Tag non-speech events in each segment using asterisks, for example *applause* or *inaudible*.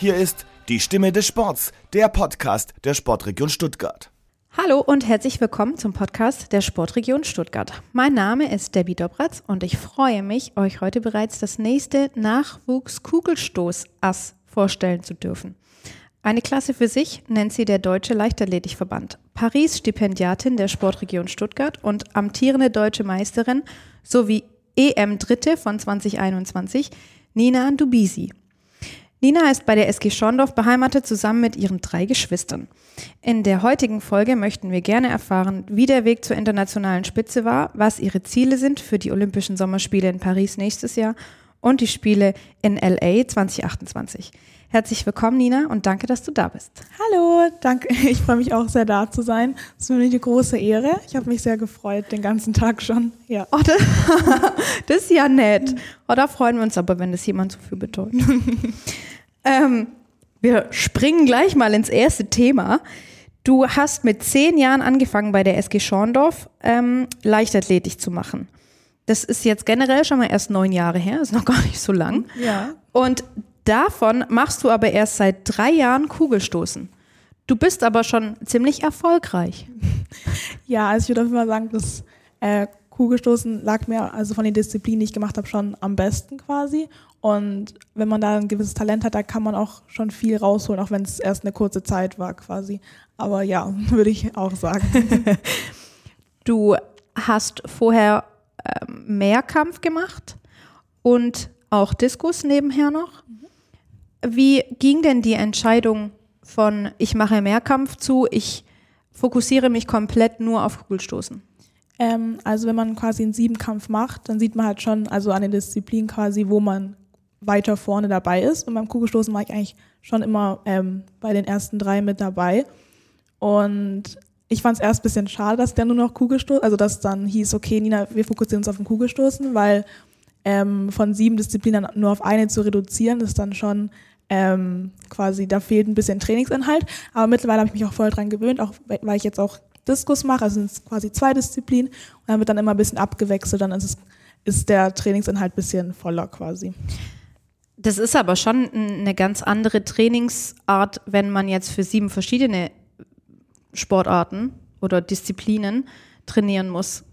Hier ist die Stimme des Sports, der Podcast der Sportregion Stuttgart. Hallo und herzlich willkommen zum Podcast der Sportregion Stuttgart. Mein Name ist Debbie Dobratz und ich freue mich, euch heute bereits das nächste Nachwuchs-Kugelstoß-Ass vorstellen zu dürfen. Eine Klasse für sich nennt sie der Deutsche Leichtathletikverband. Paris-Stipendiatin der Sportregion Stuttgart und amtierende deutsche Meisterin sowie EM-Dritte von 2021, Nina Dubisi. Nina ist bei der SG Schorndorf beheimatet zusammen mit ihren drei Geschwistern. In der heutigen Folge möchten wir gerne erfahren, wie der Weg zur internationalen Spitze war, was ihre Ziele sind für die Olympischen Sommerspiele in Paris nächstes Jahr und die Spiele in LA 2028. Herzlich willkommen, Nina, und danke, dass du da bist. Hallo, danke. *laughs* Ich freue mich auch sehr, da zu sein. Es ist für mich eine große Ehre. Ich habe mich sehr gefreut, den ganzen Tag schon. Ja. Oh, das, *laughs* das ist ja nett. Oh, da freuen wir uns aber, wenn das jemand so viel betont. *laughs* ähm, wir springen gleich mal ins erste Thema. Du hast mit zehn Jahren angefangen, bei der SG Schorndorf ähm, Leichtathletik zu machen. Das ist jetzt generell schon mal erst neun Jahre her, ist noch *laughs* gar nicht so lang. Ja. Und Davon machst du aber erst seit drei Jahren Kugelstoßen. Du bist aber schon ziemlich erfolgreich. *laughs* Ja, also ich würde Fall sagen, das äh, Kugelstoßen lag mir also von den Disziplinen, die ich gemacht habe, schon am besten quasi. Und wenn man da ein gewisses Talent hat, da kann man auch schon viel rausholen, auch wenn es erst eine kurze Zeit war quasi. Aber ja, *laughs* würde ich auch sagen. *laughs* du hast vorher ähm, Mehrkampf gemacht und auch Diskus nebenher noch. Wie ging denn die Entscheidung von ich mache Mehrkampf zu ich fokussiere mich komplett nur auf Kugelstoßen? Ähm, also wenn man quasi einen Siebenkampf macht, dann sieht man halt schon, also an den Disziplinen quasi, wo man weiter vorne dabei ist. Und beim Kugelstoßen war ich eigentlich schon immer ähm, bei den ersten drei mit dabei. Und ich fand es erst ein bisschen schade, dass der nur noch Kugelstoßen, also dass dann hieß, okay, Nina, wir fokussieren uns auf den Kugelstoßen, weil ähm, von sieben Disziplinen nur auf eine zu reduzieren, ist dann schon ähm, quasi, da fehlt ein bisschen Trainingsinhalt. Aber mittlerweile habe ich mich auch voll dran gewöhnt, auch weil ich jetzt auch Diskus mache, also sind es quasi zwei Disziplinen und dann wird dann immer ein bisschen abgewechselt, dann ist, es, ist der Trainingsinhalt ein bisschen voller quasi. Das ist aber schon eine ganz andere Trainingsart, wenn man jetzt für sieben verschiedene Sportarten oder Disziplinen trainieren muss.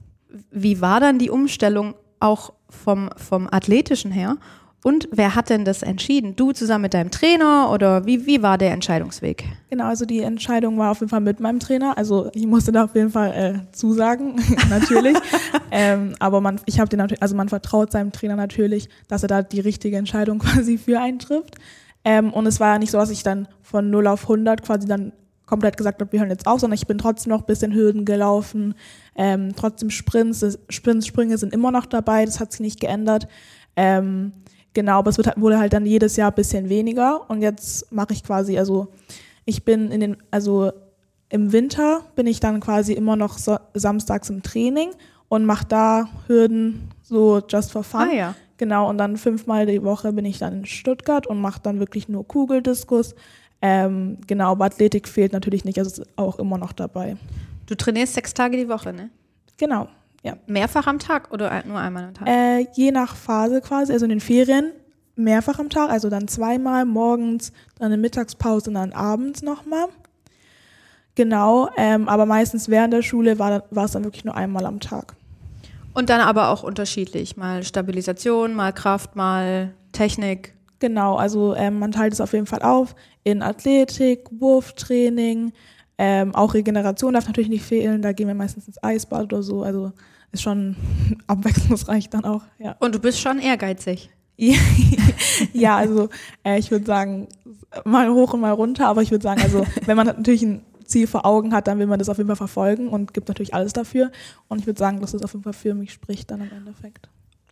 Wie war dann die Umstellung auch vom, vom Athletischen her und wer hat denn das entschieden? Du zusammen mit deinem Trainer oder wie, wie war der Entscheidungsweg? Genau, also die Entscheidung war auf jeden Fall mit meinem Trainer. Also ich musste da auf jeden Fall äh, zusagen, *laughs* natürlich. *laughs* ähm, aber man, ich habe den natürlich, also man vertraut seinem Trainer natürlich, dass er da die richtige Entscheidung *laughs* quasi für einen trifft. Ähm, und es war ja nicht so, dass ich dann von 0 auf 100 quasi dann komplett gesagt habe, wir hören jetzt auf, sondern ich bin trotzdem noch ein bisschen Hürden gelaufen, ähm, trotzdem Sprints, Sprints, Sprünge sind immer noch dabei, das hat sich nicht geändert. Ähm, Genau, aber es wird, wurde halt dann jedes Jahr ein bisschen weniger und jetzt mache ich quasi, also ich bin in den, also im Winter bin ich dann quasi immer noch so, samstags im Training und mache da Hürden so just for fun. Ah, ja. Genau, und dann fünfmal die Woche bin ich dann in Stuttgart und mache dann wirklich nur Kugeldiskus. Ähm, genau, aber Athletik fehlt natürlich nicht, also ist auch immer noch dabei. Du trainierst sechs Tage die Woche, ne? Genau. Ja. Mehrfach am Tag oder nur einmal am Tag? Äh, je nach Phase quasi, also in den Ferien mehrfach am Tag, also dann zweimal morgens, dann eine Mittagspause und dann abends nochmal. Genau, ähm, aber meistens während der Schule war, war es dann wirklich nur einmal am Tag. Und dann aber auch unterschiedlich, mal Stabilisation, mal Kraft, mal Technik. Genau, also ähm, man teilt es auf jeden Fall auf in Athletik, Wurftraining, ähm, auch Regeneration darf natürlich nicht fehlen, da gehen wir meistens ins Eisbad oder so, also ist schon *laughs* abwechslungsreich dann auch, ja. Und du bist schon ehrgeizig. ja, *laughs* also äh, ich würde sagen, mal hoch und mal runter, aber ich würde sagen, also *laughs* wenn man natürlich ein Ziel vor Augen hat, dann will man das auf jeden Fall verfolgen und gibt natürlich alles dafür. Und ich würde sagen, dass das auf jeden Fall für mich spricht dann im Endeffekt.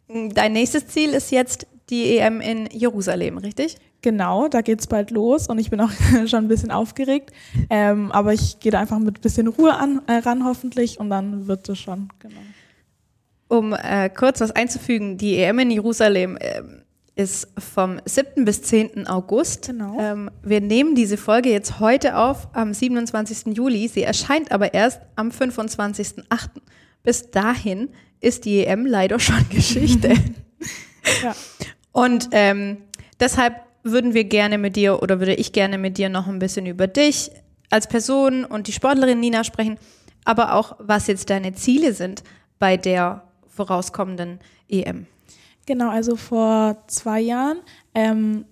Dein nächstes Ziel ist jetzt die EM in Jerusalem, richtig? Genau, da geht es bald los und ich bin auch schon ein bisschen aufgeregt. Ähm, aber ich gehe da einfach mit ein bisschen Ruhe an, äh, ran, hoffentlich, und dann wird es schon, genau. Um äh, kurz was einzufügen, die EM in Jerusalem äh, ist vom 7. bis 10. August. Genau. Ähm, wir nehmen diese Folge jetzt heute auf am 27. Juli. Sie erscheint aber erst am 25.8. Bis dahin ist die EM leider schon *laughs* Geschichte. ja. Und ähm, deshalb würden wir gerne mit dir oder würde ich gerne mit dir noch ein bisschen über dich als Person und die Sportlerin Nina sprechen, aber auch, was jetzt deine Ziele sind bei der vorauskommenden EM. Genau, also vor zwei Jahren ähm,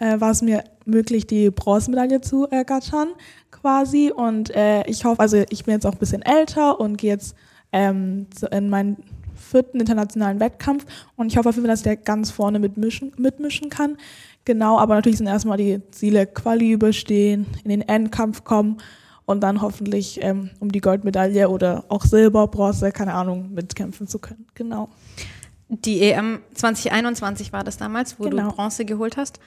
äh, war es mir möglich, die Bronzemedaille zu ergattern quasi. Und äh, ich hoffe, also ich bin jetzt auch ein bisschen älter und gehe jetzt ähm, in meinen vierten internationalen Wettkampf und ich hoffe auf jeden Fall, dass der ganz vorne mitmischen, mitmischen kann. Genau, aber natürlich sind erstmal die Ziele Quali überstehen, in den Endkampf kommen und dann hoffentlich ähm, um die Goldmedaille oder auch Silber, Bronze, keine Ahnung, mitkämpfen zu können. Genau. Die EM 2021 war das damals, wo genau. du Bronze geholt hast.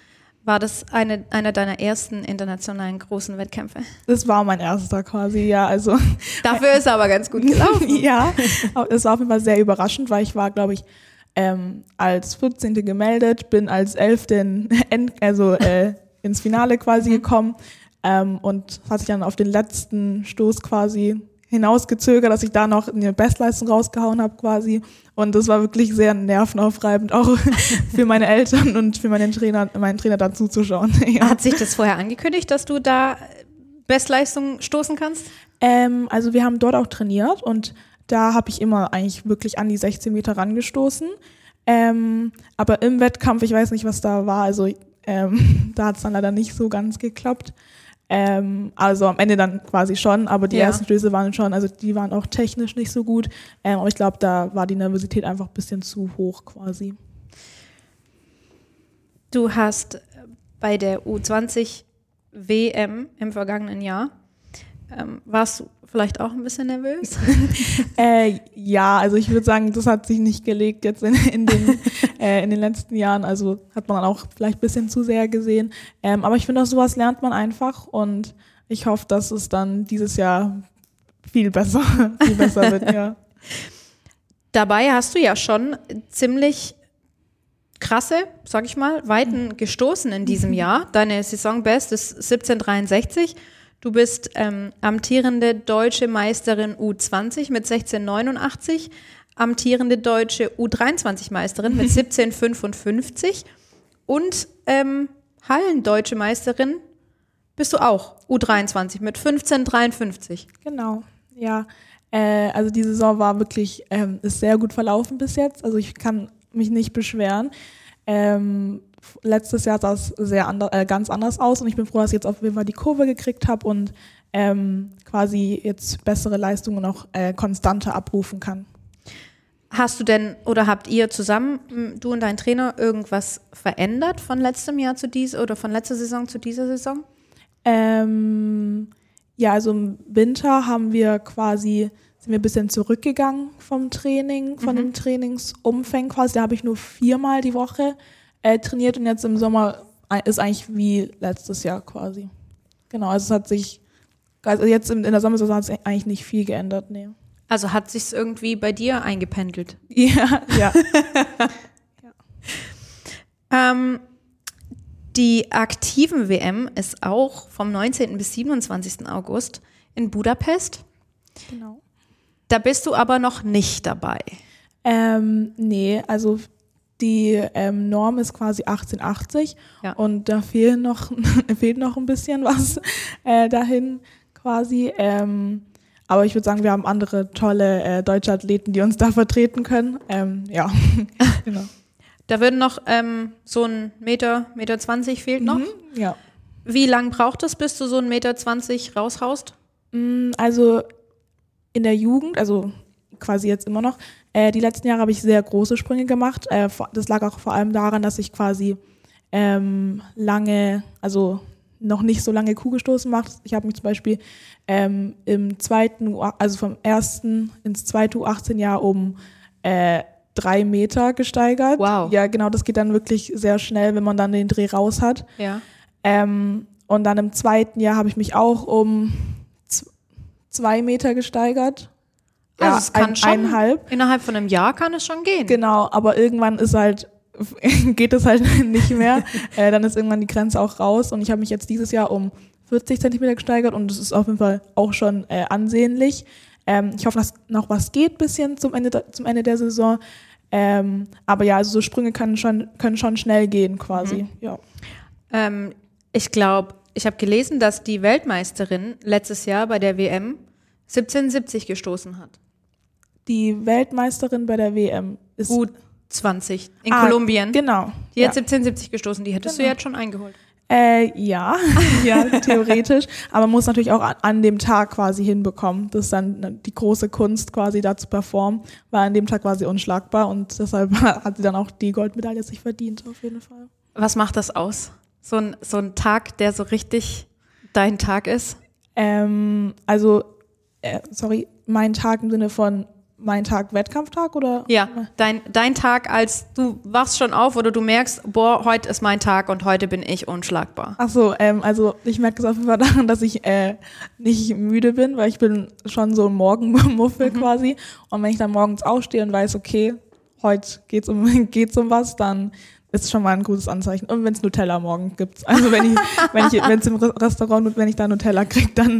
War das eine, einer deiner ersten internationalen großen Wettkämpfe? Das war mein erster quasi, ja. Also *laughs* Dafür ist er aber ganz gut gelaufen. *laughs* ja, es war auf jeden Fall sehr überraschend, weil ich war, glaube ich, ähm, als 14. gemeldet, bin als 11. also äh, ins Finale quasi mhm. gekommen ähm, und hat sich dann auf den letzten Stoß quasi hinausgezögert, dass ich da noch eine Bestleistung rausgehauen habe quasi. Und das war wirklich sehr nervenaufreibend, auch *laughs* für meine Eltern und für meinen Trainer, meinen Trainer da zuzuschauen. *laughs* ja. Hat sich das vorher angekündigt, dass du da Bestleistung stoßen kannst? Ähm, also wir haben dort auch trainiert und da habe ich immer eigentlich wirklich an die 16 Meter rangestoßen. Ähm, aber im Wettkampf, ich weiß nicht, was da war, also ähm, *laughs* da hat es dann leider nicht so ganz geklappt. Ähm, also am Ende dann quasi schon, aber die ja. ersten Stöße waren schon, also die waren auch technisch nicht so gut. Ähm, aber ich glaube, da war die Nervosität einfach ein bisschen zu hoch quasi. Du hast bei der U20 WM im vergangenen Jahr, ähm, warst du vielleicht auch ein bisschen nervös? *laughs* äh, ja, also ich würde sagen, das hat sich nicht gelegt jetzt in, in, den, *laughs* äh, in den letzten Jahren. Also hat man auch vielleicht ein bisschen zu sehr gesehen. Ähm, aber ich finde, auch sowas lernt man einfach und ich hoffe, dass es dann dieses Jahr viel besser, *laughs* viel besser wird, ja. *laughs* Dabei hast du ja schon ziemlich krasse, sag ich mal, Weiten gestoßen in diesem *laughs* Jahr. Deine Saisonbest ist 1763 Du bist ähm, amtierende deutsche Meisterin U20 mit 1689, amtierende deutsche U23-Meisterin mit *laughs* 1755 und ähm, Hallendeutsche Meisterin bist du auch U23 mit 1553. Genau, ja. Äh, also die Saison war wirklich, ähm, ist sehr gut verlaufen bis jetzt. Also ich kann mich nicht beschweren. Ähm, letztes Jahr sah es sehr ander, äh, ganz anders aus und ich bin froh, dass ich jetzt auf jeden Fall die Kurve gekriegt habe und ähm, quasi jetzt bessere Leistungen noch äh, konstanter abrufen kann. Hast du denn oder habt ihr zusammen, du und dein Trainer, irgendwas verändert von letztem Jahr zu dieser oder von letzter Saison zu dieser Saison? Ähm, ja, also im Winter haben wir quasi, sind wir ein bisschen zurückgegangen vom Training, von mhm. dem Trainingsumfang quasi. Da habe ich nur viermal die Woche äh, trainiert und jetzt im Sommer ist eigentlich wie letztes Jahr quasi. Genau, also es hat sich, also jetzt in, in der Sommersaison hat sich eigentlich nicht viel geändert, nee. Also hat sich irgendwie bei dir eingependelt? *laughs* Ja, ja. *laughs* ja. Ähm, die aktiven WM ist auch vom 19. bis 27. August in Budapest. Genau. Da bist du aber noch nicht dabei. Ähm, nee, also die ähm, Norm ist quasi 1880 ja. und da fehlen noch, *laughs* fehlt noch ein bisschen was äh, dahin quasi. Ähm, aber ich würde sagen, wir haben andere tolle äh, deutsche Athleten, die uns da vertreten können. Ähm, ja, *laughs* *laughs* genau. Da würden noch ähm, so ein Meter, Meter 20 fehlt noch. Mhm, ja. Wie lang braucht es, bis du so ein Meter 20 raushaust? Mm, also in der Jugend, also quasi jetzt immer noch, äh, die letzten Jahre habe ich sehr große Sprünge gemacht. Äh, das lag auch vor allem daran, dass ich quasi ähm, lange, also noch nicht so lange Kugelstoßen mache. Ich habe mich zum Beispiel ähm, im zweiten, also vom ersten ins zweite U18-Jahr um äh, drei Meter gesteigert. Wow. Ja, genau, das geht dann wirklich sehr schnell, wenn man dann den Dreh raus hat. Ja. Ähm, und dann im zweiten Jahr habe ich mich auch um zwei Meter gesteigert. Also es kann ein, schon, eineinhalb. Innerhalb von einem Jahr kann es schon gehen. Genau, aber irgendwann ist halt *laughs* geht es halt *laughs* nicht mehr. äh, dann ist irgendwann die Grenze auch raus und ich habe mich jetzt dieses Jahr um 40 Zentimeter gesteigert und das ist auf jeden Fall auch schon äh, ansehnlich. Ähm, ich hoffe, dass noch was geht bisschen zum Ende, zum Ende der Saison. Ähm, aber ja, also so Sprünge können schon, können schon schnell gehen quasi. Mhm. Ja. Ähm, ich glaube, ich habe gelesen, dass die Weltmeisterin letztes Jahr bei der WM 1770 gestoßen hat. Die Weltmeisterin bei der WM ist U20 in Ah, Kolumbien. Genau. Die ja. hat 1770 gestoßen, die hättest Genau. du jetzt schon eingeholt. Äh, ja, *laughs* ja, theoretisch. Aber man muss natürlich auch an, an dem Tag quasi hinbekommen. Das ist dann ne, die große Kunst, quasi da zu performen. War an dem Tag quasi unschlagbar und deshalb *laughs* hat sie dann auch die Goldmedaille sich verdient, auf jeden Fall. Was macht das aus? So ein, so ein Tag, der so richtig dein Tag ist? Ähm, also, äh, sorry, mein Tag im Sinne von mein Tag Wettkampftag oder? Ja, dein, dein Tag, als du wachst schon auf oder du merkst, boah, heute ist mein Tag und heute bin ich unschlagbar. Ach so, ähm, also ich merke es auf jeden Fall daran, *laughs* dass ich äh, nicht müde bin, weil ich bin schon so ein Morgenmuffel quasi. Und wenn ich dann morgens aufstehe und weiß, okay, heute geht's um *laughs* geht's um was, dann ist schon mal ein gutes Anzeichen. Und wenn es Nutella morgen gibt. Also wenn ich, wenn ich, wenn es im Re- Restaurant, wenn ich da Nutella kriege, dann,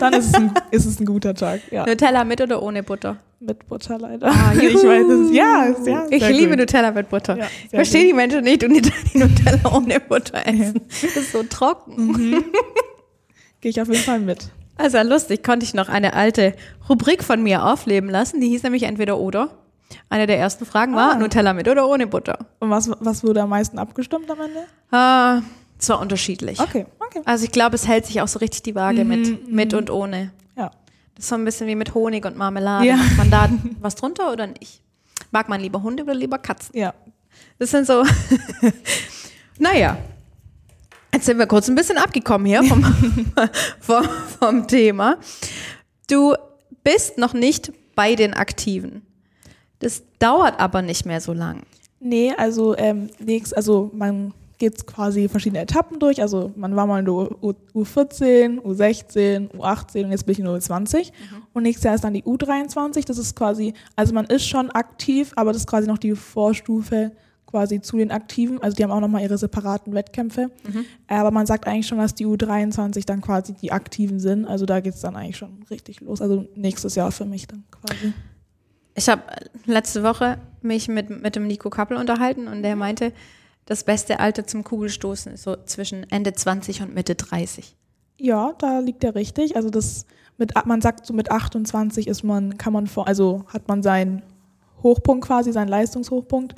dann ist es ein, ist es ein guter Tag. Ja, Nutella mit oder ohne Butter? mit Butter leider. Ah, *laughs* ich weiß es. Ja, ist, ja. Ich liebe gut. Nutella mit Butter. Ja, ich verstehe gut. die Menschen nicht und die die Nutella ohne Butter essen. Das ist so trocken. Gehe ich auf jeden Fall mit. Also lustig, konnte ich noch eine alte Rubrik von mir aufleben lassen. Die hieß nämlich entweder oder. Eine der ersten Fragen war Ah. Nutella mit oder ohne Butter. Und was, was wurde am meisten abgestimmt am Ende? Ah, zwar unterschiedlich. Okay, okay. Also ich glaube, es hält sich auch so richtig die Waage Mhm, mit, mit und ohne. Ja. Das ist so ein bisschen wie mit Honig und Marmelade. Ja. Macht man da *laughs* was drunter oder nicht? Mag man lieber Hunde oder lieber Katzen? Ja. Das sind so. *laughs* naja. Jetzt sind wir kurz ein bisschen abgekommen hier vom, *laughs* vom, vom Thema. Du bist noch nicht bei den Aktiven. Das dauert aber nicht mehr so lang. Nee, also ähm, nächst, also man geht quasi verschiedene Etappen durch. Also man war mal in der U, U14, U16, U18 und jetzt bin ich in der U20. Und nächstes Jahr ist dann die U23. Das ist quasi, also man ist schon aktiv, aber das ist quasi noch die Vorstufe quasi zu den Aktiven. Also die haben auch nochmal ihre separaten Wettkämpfe. Äh, Aber man sagt eigentlich schon, dass die U23 dann quasi die Aktiven sind. Also da geht es dann eigentlich schon richtig los. Also nächstes Jahr für mich dann quasi. Ich habe letzte Woche mich mit, mit dem Nico Kappel unterhalten und der meinte, das beste Alter zum Kugelstoßen ist so zwischen Ende 20 und Mitte 30. Ja, da liegt er richtig. Also das mit man sagt so mit 28 ist man kann man vor also hat man seinen Hochpunkt quasi, seinen Leistungshochpunkt.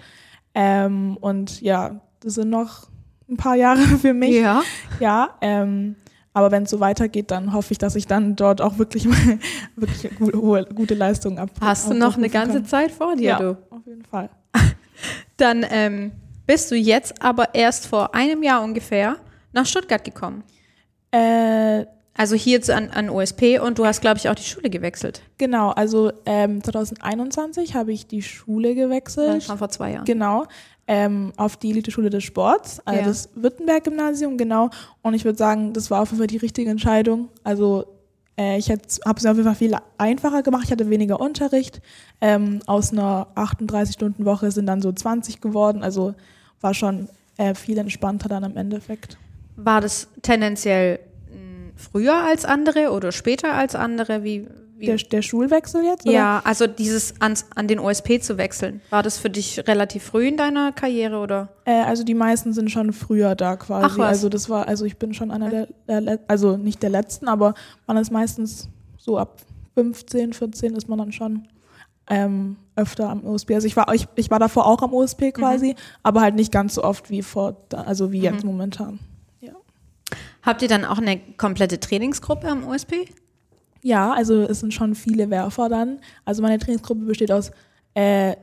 Ähm, und ja, das sind noch ein paar Jahre *laughs* für mich. Ja. Ja, ähm, aber wenn es so weitergeht, dann hoffe ich, dass ich dann dort auch wirklich *laughs* wirklich gu- hohe, gute Leistungen ab. Hast du noch eine ganze kann. Zeit vor dir, Ja, du? auf jeden Fall. *laughs* Dann ähm, bist du jetzt aber erst vor einem Jahr ungefähr nach Stuttgart gekommen. Äh, Also hier an, an OSP und du hast, glaube ich, auch die Schule gewechselt. genau, also ähm, 2021 habe ich die Schule Ja, gewechselt. schon vor zwei Jahren. Genau, ähm, auf die Elite-Schule des Sports, also Ja. das Württemberg-Gymnasium, genau. Und ich würde sagen, das war auf jeden Fall die richtige Entscheidung. Also äh, ich habe es auf jeden Fall viel einfacher gemacht. Ich hatte weniger Unterricht. Ähm, aus einer 38-Stunden-Woche sind dann so 20 geworden. Also war schon äh, viel entspannter dann im Endeffekt. War das tendenziell mh, früher als andere oder später als andere? Wie Der, der Schulwechsel jetzt? oder? ja, also dieses ans, an den OSP zu wechseln. War das für dich relativ früh in deiner Karriere oder? Äh, also die meisten sind schon früher da quasi. Ach was. Also das war, also ich bin schon einer der, der, also nicht der letzten, aber man ist meistens so ab 15, 14 ist man dann schon ähm, öfter am OSP. Also ich war, ich, ich war davor auch am OSP quasi, aber halt nicht ganz so oft wie vor, also wie jetzt momentan. Ja. Habt ihr dann auch eine komplette Trainingsgruppe am OSP? Ja, also es sind schon viele Werfer dann. Also meine Trainingsgruppe besteht aus äh,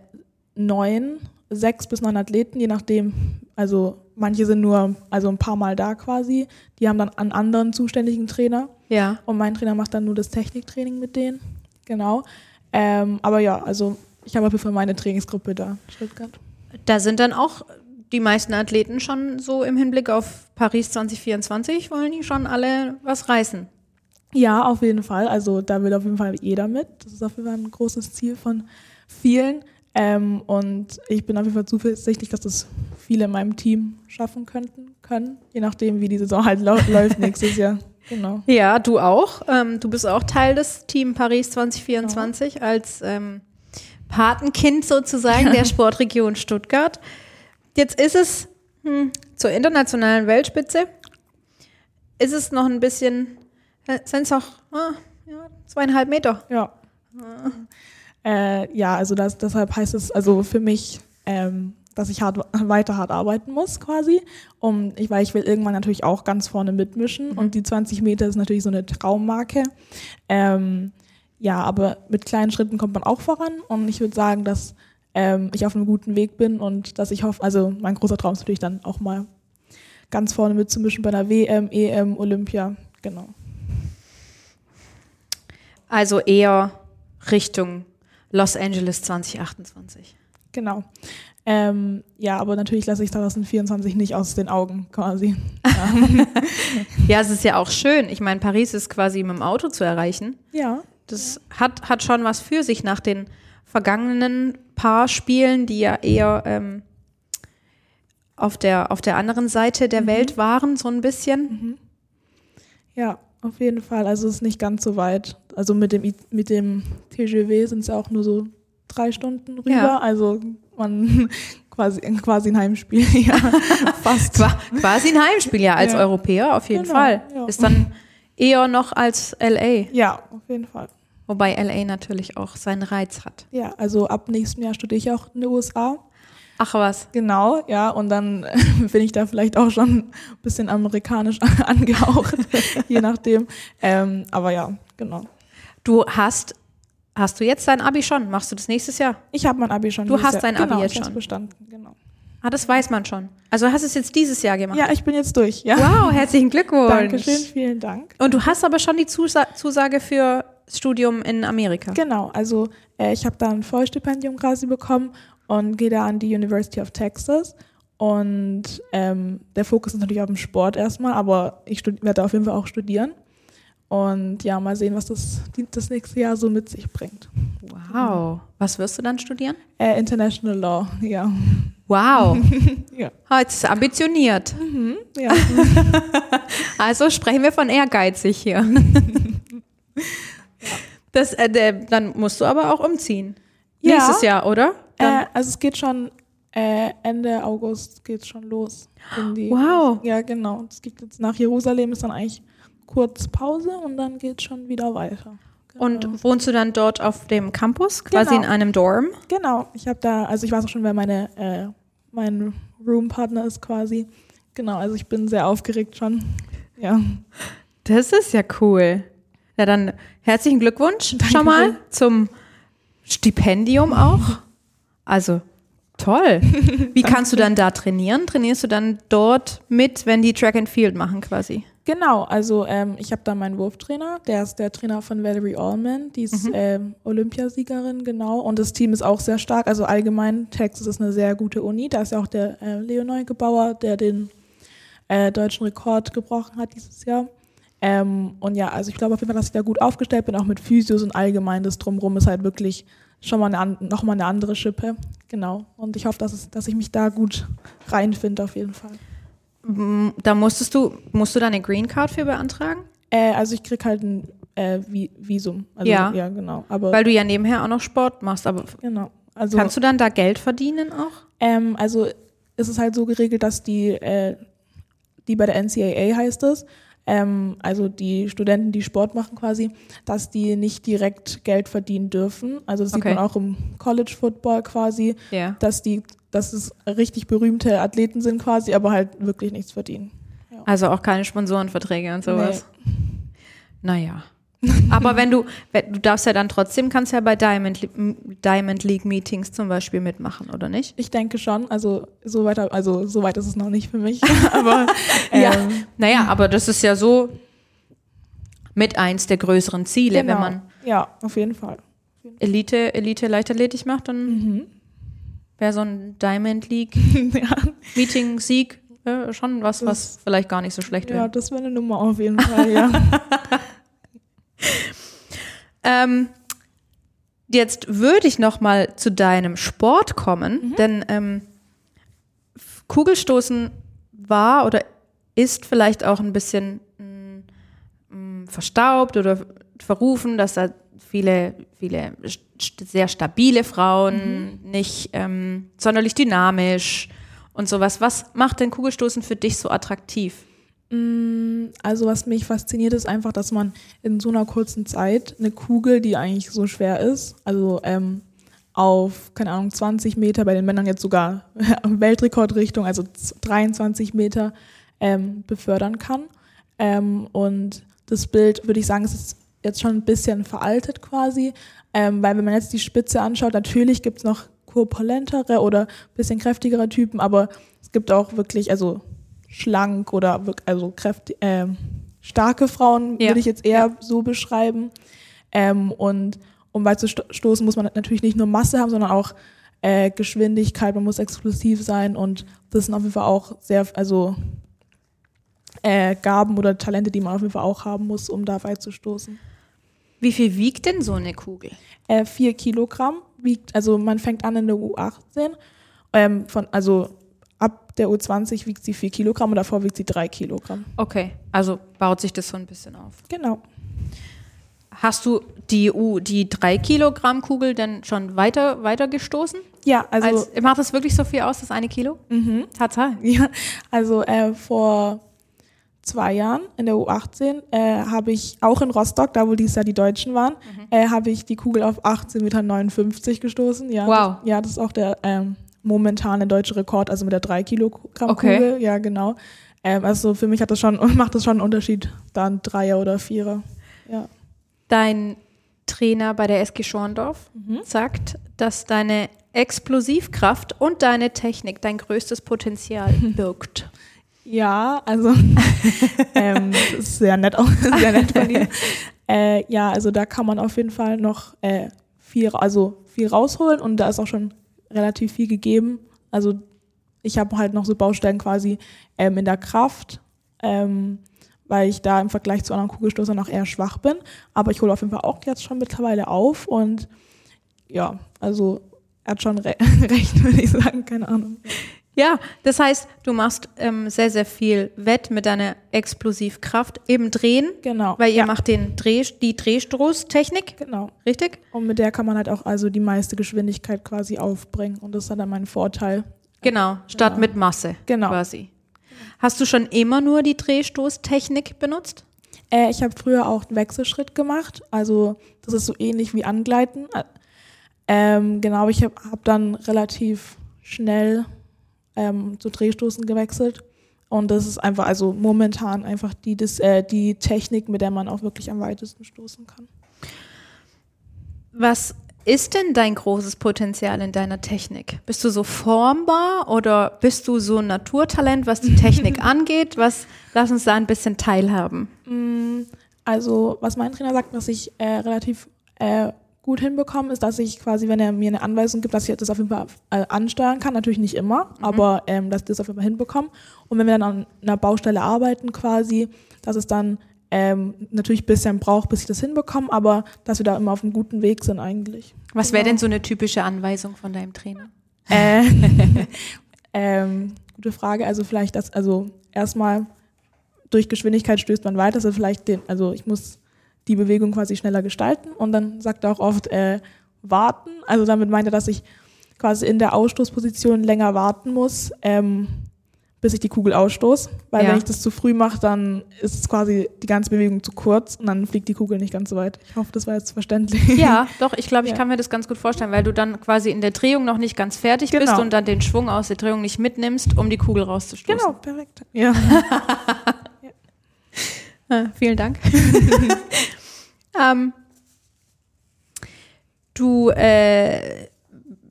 neun, sechs bis neun Athleten, je nachdem. Also manche sind nur also ein paar Mal da quasi. Die haben dann einen anderen zuständigen Trainer. Ja. Und mein Trainer macht dann nur das Techniktraining mit denen. Genau. Ähm, aber ja, also ich habe auf jeden Fall meine Trainingsgruppe da. Stuttgart. Da sind dann auch die meisten Athleten schon so im Hinblick auf Paris 2024, wollen die schon alle was reißen. Ja, auf jeden Fall. Also da will auf jeden Fall jeder mit. Das ist auf jeden Fall ein großes Ziel von vielen. Ähm, und ich bin auf jeden Fall zuversichtlich, dass das viele in meinem Team schaffen könnten, können, je nachdem, wie die Saison halt *laughs* läuft nächstes Jahr. Genau. Ja, du auch. Ähm, du bist auch Teil des Team Paris 2024 als ähm, Patenkind sozusagen der *laughs* Sportregion Stuttgart. Jetzt ist es Zur internationalen Weltspitze ist es noch ein bisschen, sind es auch ah, ja, zweieinhalb Meter. Ja. Äh, ja, also das, deshalb heißt es also für mich, ähm, dass ich hart, weiter hart arbeiten muss quasi, um, ich, weil ich will irgendwann natürlich auch ganz vorne mitmischen und die 20 Meter ist natürlich so eine Traummarke. Ähm, ja, aber mit kleinen Schritten kommt man auch voran und ich würde sagen, dass ähm, ich auf einem guten Weg bin und dass ich hoffe, also mein großer Traum ist natürlich dann auch mal ganz vorne mitzumischen bei der WM, EM, Olympia, genau. Also eher Richtung Los Angeles 2028. Genau. Ähm, ja, aber natürlich lasse ich 2024 nicht aus den Augen quasi. Ja, *laughs* Ja, es ist ja auch schön. Ich meine, Paris ist quasi mit dem Auto zu erreichen. ja. Das hat, hat schon was für sich nach den vergangenen paar Spielen, die ja eher ähm, auf, der, auf der anderen Seite der Welt waren, so ein bisschen. ja, auf jeden Fall. Also es ist nicht ganz so weit. Also mit dem, I- mit dem TGW sind es ja auch nur so drei Stunden rüber. Ja. Also man *laughs* quasi, quasi ein Heimspiel. *laughs* ja, fast. Qua quasi ein Heimspiel, ja, als Ja. Europäer auf jeden Genau, Fall. ja. Ist dann eher noch als LA, Ja, auf jeden Fall. wobei LA natürlich auch seinen Reiz hat. Ja, also ab nächstem Jahr studiere ich auch in den USA. Ach was. Genau, ja, und dann *laughs* bin ich da vielleicht auch schon ein bisschen amerikanisch *laughs* angehaucht, je nachdem. Ähm, aber ja, genau. Du hast, hast du jetzt dein Abi schon? Machst du das nächstes Jahr? Ich habe mein Abi schon. Du hast Jahr- dein Abi genau, jetzt ich schon. bestanden, genau. Ah, das weiß man schon. Also hast du es jetzt dieses Jahr gemacht? Ja, ich bin jetzt durch. Ja. Wow, herzlichen Glückwunsch. Dankeschön, vielen Dank. Und du hast aber schon die Zusa Zusage für das Studium in Amerika. Genau, also äh, ich habe da ein Vollstipendium quasi bekommen und gehe da an die University of Texas. Und ähm, der Fokus ist natürlich auf dem Sport erstmal, aber ich werde auf jeden Fall auch studieren. Und ja, mal sehen, was das, das nächste Jahr so mit sich bringt. Wow. Was wirst du dann studieren? Äh, International Law, ja. Wow. *laughs* Ja. Jetzt ist ambitioniert. ja. *laughs* Also sprechen wir von ehrgeizig hier. *laughs* Das, äh, der, dann musst du aber auch umziehen. Ja. Nächstes Jahr, oder? Äh, also es geht schon äh, Ende August geht's schon los. Wow. Ja, genau. Es geht jetzt nach Jerusalem ist dann eigentlich kurz Pause und dann geht's schon wieder weiter. Genau. und wohnst du dann dort auf dem Campus, quasi Genau. in einem Dorm? genau, ich habe da, also ich weiß auch schon, wer meine äh, mein Roompartner ist quasi. Genau, also ich bin sehr aufgeregt schon. *laughs* Ja. Das ist ja cool. Ja, dann herzlichen Glückwunsch schon Dankeschön. mal zum Stipendium auch. Also toll. *laughs* Wie kannst du dann da trainieren? Trainierst du dann dort mit, wenn die Track and Field machen quasi? Genau, also ähm, ich habe da meinen Wurftrainer, der ist der Trainer von Valerie Allman, die ist ähm, Olympiasiegerin, genau. Und das Team ist auch sehr stark. Also allgemein, Texas ist eine sehr gute Uni. Da ist ja auch der äh, Leo Neugebauer, der den äh, deutschen Rekord gebrochen hat dieses Jahr. Ähm, und ja, also ich glaube auf jeden Fall, dass ich da gut aufgestellt bin, auch mit Physios und allgemein das Drumrum ist halt wirklich schon mal eine, noch mal eine andere Schippe. Genau. Und ich hoffe, dass, es, dass ich mich da gut reinfinde auf jeden Fall. Da musstest du, musst du da eine Green Card für beantragen? Äh, also ich krieg halt ein äh, Vi Visum. Also, Ja. Ja, genau. Aber Weil du ja nebenher auch noch Sport machst. Aber genau. Also, kannst du dann da Geld verdienen auch? ähm, also ist es halt so geregelt, dass die, äh, die bei der NCAA heißt es, ähm, also die Studenten, die Sport machen quasi, dass die nicht direkt Geld verdienen dürfen. Also das Okay. sieht man auch im College Football quasi, Ja. dass die, dass es richtig berühmte Athleten sind quasi, aber halt wirklich nichts verdienen. Also auch keine Sponsorenverträge und sowas. Naja. *laughs* Aber wenn du, du darfst ja dann trotzdem, kannst ja bei Diamond, Diamond League Meetings zum Beispiel mitmachen, oder nicht? Ich denke schon, also so weit, also so weit ist es noch nicht für mich, *laughs* *laughs* aber ähm, Naja, aber das ist ja so mit eins der größeren Ziele, genau. wenn man ja, auf jeden Fall. Elite, Elite Leichtathletik macht, dann Mhm. wäre so ein Diamond League ja, Meeting Sieg äh, schon was, was vielleicht gar nicht so schlecht ja, wäre. das wäre eine Nummer auf jeden Fall, ja. *laughs* Ähm, jetzt würde ich noch mal zu deinem Sport kommen, denn ähm, Kugelstoßen war oder ist vielleicht auch ein bisschen mm, mm, verstaubt oder verrufen, dass da viele, viele st sehr stabile Frauen, nicht ähm, sonderlich dynamisch und sowas. Was macht denn Kugelstoßen für dich so attraktiv? Mm, Also was mich fasziniert, ist einfach, dass man in so einer kurzen Zeit eine Kugel, die eigentlich so schwer ist, also ähm, auf, keine Ahnung, 20 Meter, bei den Männern jetzt sogar *laughs* Weltrekordrichtung, also z- 23 Meter, ähm, befördern kann. Ähm, und das Bild, würde ich sagen, ist jetzt schon ein bisschen veraltet quasi, ähm, weil wenn man jetzt die Spitze anschaut, natürlich gibt es noch korpulentere oder ein bisschen kräftigere Typen, aber es gibt auch wirklich, also schlank oder also kräftig, ähm, starke Frauen, Ja. würde ich jetzt eher so beschreiben. Ähm, und um weit zu sto stoßen, muss man natürlich nicht nur Masse haben, sondern auch äh, Geschwindigkeit, man muss explosiv sein und das sind auf jeden Fall auch sehr, also äh, Gaben oder Talente, die man auf jeden Fall auch haben muss, um da weit zu stoßen. Wie viel wiegt denn so eine Kugel? Äh, vier Kilogramm wiegt, also man fängt an in der U18, ähm, von, also ab der U20 wiegt sie vier Kilogramm und davor wiegt sie drei Kilogramm. Okay, also baut sich das so ein bisschen auf. Genau. Hast du die, U, die 3 Kilogramm Kugel denn schon weiter, weiter gestoßen? Ja, also, Als, macht das wirklich so viel aus, das eine Kilo? mhm. Tatsache. *laughs* Ja, also äh, vor zwei Jahren in der U18 äh, habe ich auch in Rostock, da wo dies Jahr die Deutschen waren, äh, habe ich die Kugel auf 18,59 Meter gestoßen. Ja, Wow. Das, ja, das ist auch der ähm, momentane deutsche Rekord, also mit der 3 Kilogramm Okay. Kugel. Ja, genau. Ähm, also für mich hat das schon, *laughs* macht das schon einen Unterschied, dann Dreier oder Vierer. Ja. Dein Trainer bei der SG Schorndorf Mhm. sagt, dass deine Explosivkraft und deine Technik dein größtes Potenzial *laughs* birgt. Ja, also *laughs* ähm, das ist sehr nett, auch, sehr nett von ihm. Äh, ja, also da kann man auf jeden Fall noch äh, viel, also viel rausholen und da ist auch schon relativ viel gegeben. Also ich habe halt noch so Baustellen quasi ähm, in der Kraft, ähm, weil ich da im Vergleich zu anderen Kugelstoßern noch eher schwach bin. Aber ich hole auf jeden Fall auch jetzt schon mittlerweile auf und ja, also er hat schon re *laughs* recht, würde ich sagen, keine Ahnung. Ja, das heißt, du machst ähm, sehr, sehr viel Wett mit deiner Explosivkraft im Drehen, Genau. weil ihr ja, macht den Dreh, die Drehstoßtechnik, genau. richtig? Und mit der kann man halt auch also die meiste Geschwindigkeit quasi aufbringen. Und das ist dann mein Vorteil. Genau, statt Genau. mit Masse Genau. quasi. Hast du schon immer nur die Drehstoßtechnik benutzt? Äh, ich habe früher auch einen Wechselschritt gemacht. Also das ist so ähnlich wie Angleiten. Ä- Ähm, genau, ich habe hab dann relativ schnell ähm, zu Drehstoßen gewechselt. Und das ist einfach, also momentan einfach die, das, äh, die Technik, mit der man auch wirklich am weitesten stoßen kann. Was ist denn dein großes Potenzial in deiner Technik? Bist du so formbar oder bist du so ein Naturtalent, was die Technik *laughs* angeht? Was, lass uns da ein bisschen teilhaben. Mm, Also, was mein Trainer sagt, was ich äh, relativ äh, gut hinbekomme, ist, dass ich quasi, wenn er mir eine Anweisung gibt, dass ich das auf jeden Fall äh, ansteuern kann. Natürlich nicht immer, aber ähm, dass ich das auf jeden Fall hinbekomme. Und wenn wir dann an einer Baustelle arbeiten quasi, dass es dann ähm, natürlich ein bisschen braucht, bis ich das hinbekomme, aber dass wir da immer auf einem guten Weg sind eigentlich. Was wäre Genau. denn so eine typische Anweisung von deinem Trainer? Äh, *laughs* ähm, gute Frage. Also vielleicht das, also erstmal durch Geschwindigkeit stößt man weiter, also vielleicht den, also ich muss die Bewegung quasi schneller gestalten und dann sagt er auch oft äh, warten. Also damit meint er, dass ich quasi in der Ausstoßposition länger warten muss, ähm, bis ich die Kugel ausstoße. Weil Ja. wenn ich das zu früh mache, dann ist es quasi die ganze Bewegung zu kurz und dann fliegt die Kugel nicht ganz so weit. Ich hoffe, das war jetzt verständlich. Ja, doch, ich glaube, ich Ja. kann mir das ganz gut vorstellen, weil du dann quasi in der Drehung noch nicht ganz fertig bist Genau. und dann den Schwung aus der Drehung nicht mitnimmst, um die Kugel rauszustoßen. Genau, perfekt. Ja. *laughs* Ah, vielen Dank. *laughs* ähm, du äh,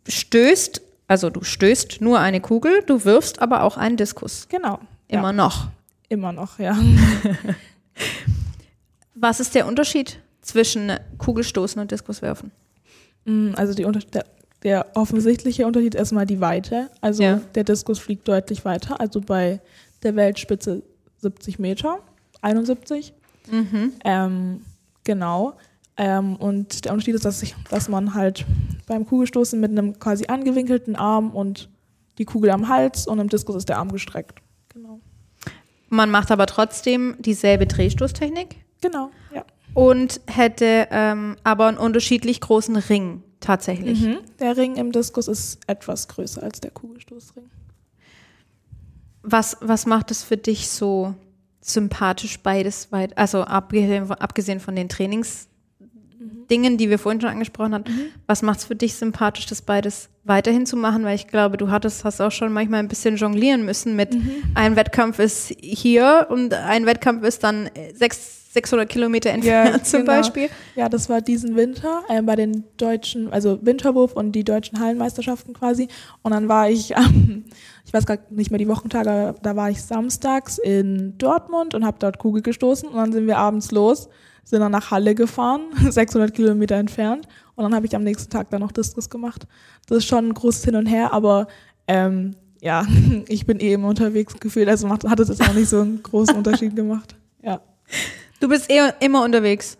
stößt, also du stößt nur eine Kugel, du wirfst aber auch einen Diskus. Genau. Immer ja. noch. Immer noch, ja. *laughs* Was ist der Unterschied zwischen Kugelstoßen und Diskuswerfen? Mm, Also die der, der offensichtliche Unterschied ist erstmal die Weite. Also Ja. der Diskus fliegt deutlich weiter. Also bei der Weltspitze 70 Meter, 71. Mhm. Ähm, genau. Ähm, und der Unterschied ist, dass, ich, dass man halt beim Kugelstoßen mit einem quasi angewinkelten Arm und die Kugel am Hals und im Diskus ist der Arm gestreckt. Genau. Man macht aber trotzdem dieselbe Drehstoßtechnik Genau, ja. und hätte ähm, aber einen unterschiedlich großen Ring tatsächlich. Mhm. Der Ring im Diskus ist etwas größer als der Kugelstoßring. Was, was macht es für dich so sympathisch beides weit, also abgesehen, von- abgesehen von den Trainingsdingen, die wir vorhin schon angesprochen haben, was macht es für dich sympathisch, das beides weiterhin zu machen? Weil ich glaube, du hattest, hast auch schon manchmal ein bisschen jonglieren müssen mit ein Wettkampf ist hier und ein Wettkampf ist dann sechs, 600 Kilometer entfernt *laughs* zum genau. Beispiel. Ja, das war diesen Winter äh, bei den deutschen, also Winterwurf und die deutschen Hallenmeisterschaften quasi. Und dann war ich, ähm, *laughs* ich weiß gar nicht mehr die Wochentage, da war ich samstags in Dortmund und habe dort Kugel gestoßen. Und dann sind wir abends los, sind dann nach Halle gefahren, *laughs* 600 Kilometer entfernt. Und dann habe ich am nächsten Tag dann noch Diskus gemacht. Das ist schon ein großes Hin und Her, aber ähm, ja, ich bin eh immer unterwegs gefühlt, also macht, hat es jetzt auch nicht so einen großen Unterschied gemacht. Ja, Du bist eh immer unterwegs.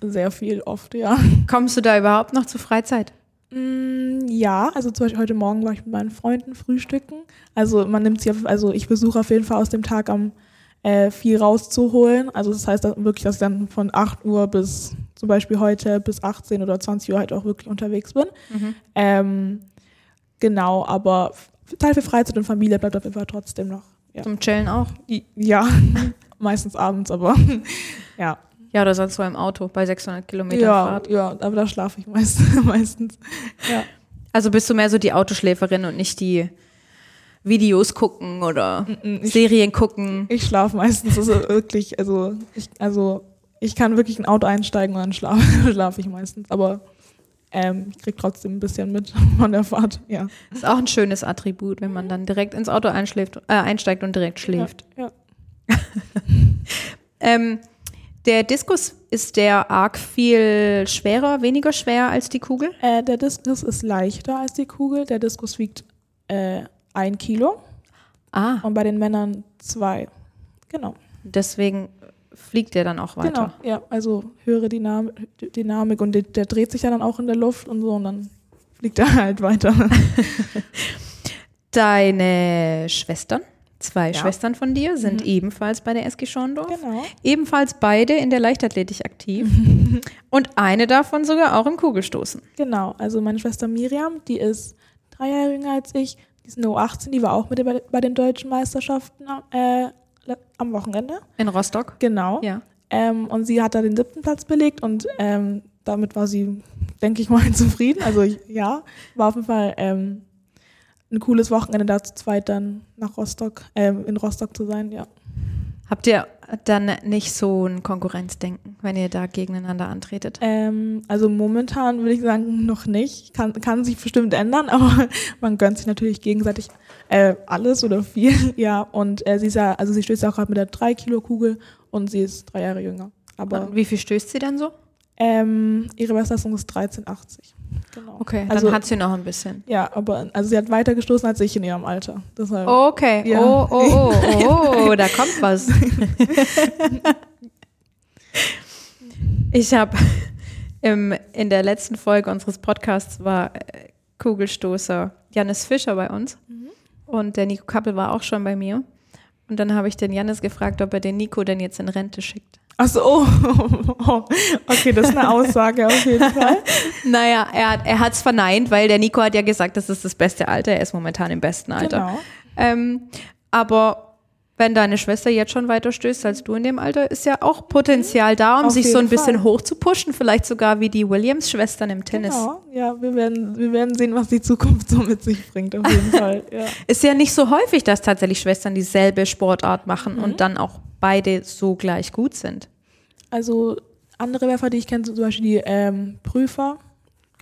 sehr viel, oft, ja. Kommst du da überhaupt noch zur Freizeit? Mm, Ja, also zum Beispiel heute Morgen war ich mit meinen Freunden frühstücken. Also man nimmt sich, also ich versuche auf jeden Fall aus dem Tag am äh, viel rauszuholen. Also das heißt dann wirklich, dass ich dann von 8 Uhr bis zum Beispiel heute bis 18 oder 20 Uhr halt auch wirklich unterwegs bin. Ähm, genau, aber Teil für Freizeit und Familie bleibt auf jeden Fall trotzdem noch. Ja, Zum Chillen auch? ja. *laughs* meistens abends, aber *laughs* ja. Ja, oder sonst so im Auto bei 600 Kilometern Ja, Fahrt. ja, aber da schlafe ich meist, *laughs* meistens. Ja. Also bist du mehr so die Autoschläferin und nicht die Videos gucken oder Ich- Serien gucken. Ich schlafe meistens, also wirklich, also ich, also ich kann wirklich in ein Auto einsteigen und dann *laughs* schlafe schlaf ich meistens, aber ähm, ich krieg trotzdem ein bisschen mit von der Fahrt, ja. Ist auch ein schönes Attribut, wenn man dann direkt ins Auto einschläft, äh, einsteigt und direkt schläft. Ja, ja. *laughs* Ähm, der Diskus, ist der arg viel schwerer, weniger schwer als die Kugel? Äh, der Diskus ist leichter als die Kugel, der Diskus wiegt äh, ein Kilo Ah, und bei den Männern zwei. Genau, deswegen fliegt der dann auch weiter. genau, ja, also höhere Dynam Dynamik und der, der dreht sich ja dann auch in der Luft und so und dann fliegt er *laughs* halt weiter. *laughs* Deine Schwestern, zwei Ja. Schwestern von dir, sind Mhm. ebenfalls bei der SG Schorndorf. genau. Ebenfalls beide in der Leichtathletik aktiv. *laughs* und eine davon sogar auch im Kugelstoßen. Genau, also meine Schwester Miriam, die ist drei Jahre jünger als ich, die ist nur 18, die war auch mit bei, den deutschen Meisterschaften äh, am Wochenende. In Rostock. Genau. Ja. Ähm, und sie hat da den siebten Platz belegt und ähm, damit war sie, denke ich mal, *laughs* zufrieden. Also ja, war auf jeden Fall ähm, ein cooles Wochenende, da zu zweit dann nach Rostock, ähm, in Rostock zu sein, ja. Habt ihr dann nicht so ein Konkurrenzdenken, wenn ihr da gegeneinander antretet? Ähm, also momentan würde ich sagen, noch nicht. Kann, kann sich bestimmt ändern, *laughs* aber man gönnt sich natürlich gegenseitig äh, alles oder viel. *laughs* Ja, und äh, sie ist ja, also sie stößt ja auch gerade mit der 3-Kilo-Kugel und sie ist drei Jahre jünger. Aber Und wie viel stößt sie dann so? ähm, ihre Bestleistung ist 13,80. Genau. Okay, Also- dann hat sie noch ein bisschen. Ja, aber also sie hat weiter gestoßen als ich in ihrem Alter. Deshalb. Okay, Ja. oh, oh, oh, oh, da kommt was. *laughs* Ich habe in der letzten Folge unseres Podcasts war äh, Kugelstoßer Jannis Fischer bei uns und der Nico Kappel war auch schon bei mir. Und dann habe ich den Jannis gefragt, ob er den Nico denn jetzt in Rente schickt. Ach so, oh. *laughs* okay, das ist eine Aussage auf jeden Fall. *laughs* Naja, er hat er hat's verneint, weil der Nico hat ja gesagt, das ist das beste Alter. Er ist momentan im besten Alter. Genau. Ähm, aber wenn deine Schwester jetzt schon weiter stößt als du in dem Alter, ist ja auch Potenzial da, um Auf sich so ein bisschen Fall. hoch zu pushen. Vielleicht sogar wie die Williams-Schwestern im Tennis. Genau, ja, wir werden, wir werden sehen, was die Zukunft so mit sich bringt, auf jeden Fall. *laughs* Ja. Ist ja nicht so häufig, dass tatsächlich Schwestern dieselbe Sportart machen Mhm. und dann auch beide so gleich gut sind. Also andere Werfer, die ich kenne, sind zum Beispiel die ähm,